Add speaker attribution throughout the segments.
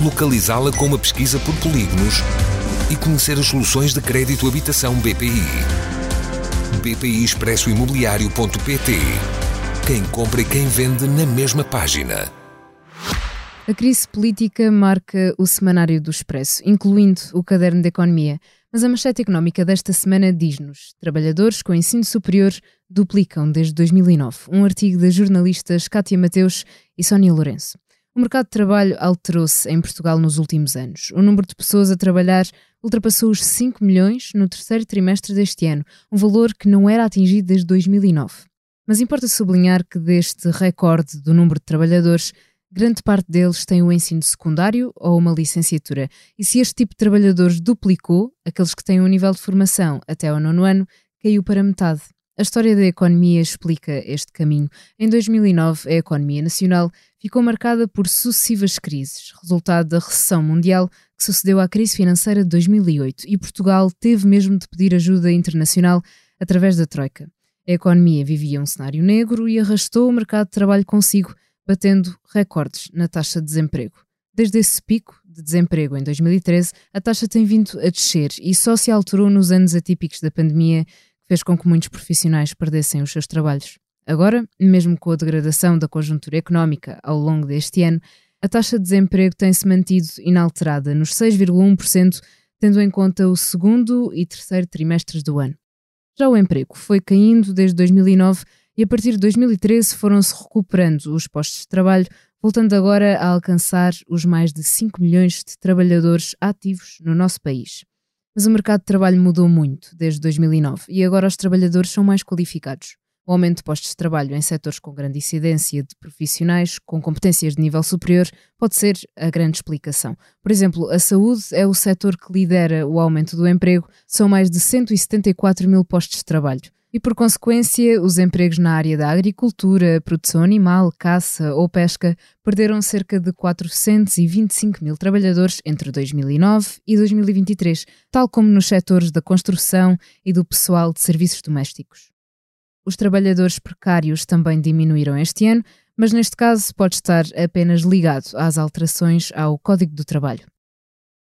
Speaker 1: localizá-la com uma pesquisa por polígonos e conhecer as soluções de crédito habitação BPI. BPI Expresso Imobiliário.pt Quem compra e quem vende na mesma página.
Speaker 2: A crise política marca o semanário do Expresso, incluindo o caderno de economia. Mas a manchete económica desta semana diz-nos: trabalhadores com ensino superior duplicam desde 2009. Um artigo das jornalistas Cátia Mateus e Sónia Lourenço. O mercado de trabalho alterou-se em Portugal nos últimos anos. O número de pessoas a trabalhar ultrapassou os 5 milhões no terceiro trimestre deste ano, um valor que não era atingido desde 2009. Mas importa sublinhar que deste recorde do número de trabalhadores, grande parte deles tem o ensino secundário ou uma licenciatura. E se este tipo de trabalhadores duplicou, aqueles que têm um nível de formação até ao nono ano, caiu para metade. A história da economia explica este caminho. Em 2009, a economia nacional ficou marcada por sucessivas crises, resultado da recessão mundial que sucedeu à crise financeira de 2008, e Portugal teve mesmo de pedir ajuda internacional através da Troika. A economia vivia um cenário negro e arrastou o mercado de trabalho consigo, batendo recordes na taxa de desemprego. Desde esse pico de desemprego em 2013, a taxa tem vindo a descer e só se alterou nos anos atípicos da pandemia fez com que muitos profissionais perdessem os seus trabalhos. Agora, mesmo com a degradação da conjuntura económica ao longo deste ano, a taxa de desemprego tem-se mantido inalterada nos 6,1%, tendo em conta o segundo e terceiro trimestres do ano. Já o emprego foi caindo desde 2009 e a partir de 2013 foram-se recuperando os postos de trabalho, voltando agora a alcançar os mais de 5 milhões de trabalhadores ativos no nosso país. Mas o mercado de trabalho mudou muito desde 2009 e agora os trabalhadores são mais qualificados. O aumento de postos de trabalho em setores com grande incidência de profissionais com competências de nível superior pode ser a grande explicação. Por exemplo, a saúde é o setor que lidera o aumento do emprego, são mais de 174 mil postos de trabalho e, por consequência, os empregos na área da agricultura, produção animal, caça ou pesca perderam cerca de 425 mil trabalhadores entre 2009 e 2023, tal como nos setores da construção e do pessoal de serviços domésticos. Os trabalhadores precários também diminuíram este ano, mas neste caso pode estar apenas ligado às alterações ao Código do Trabalho.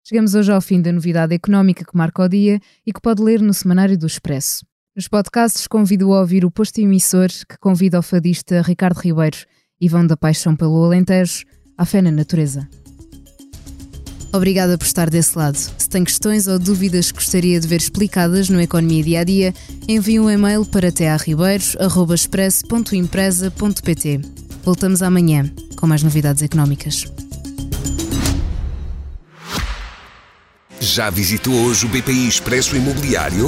Speaker 2: Chegamos hoje ao fim da novidade económica que marca o dia e que pode ler no Semanário do Expresso. Nos podcasts convido a ouvir o posto emissor que convida o fadista Ricardo Ribeiro e vão da paixão pelo Alentejo à fé na natureza. Obrigada por estar desse lado. Se tem questões ou dúvidas que gostaria de ver explicadas no Economia Dia a Dia, envie um e-mail para tearribeiros.express.empresa.pt. Voltamos amanhã com mais novidades económicas.
Speaker 1: Já visitou hoje o BPI Expresso Imobiliário?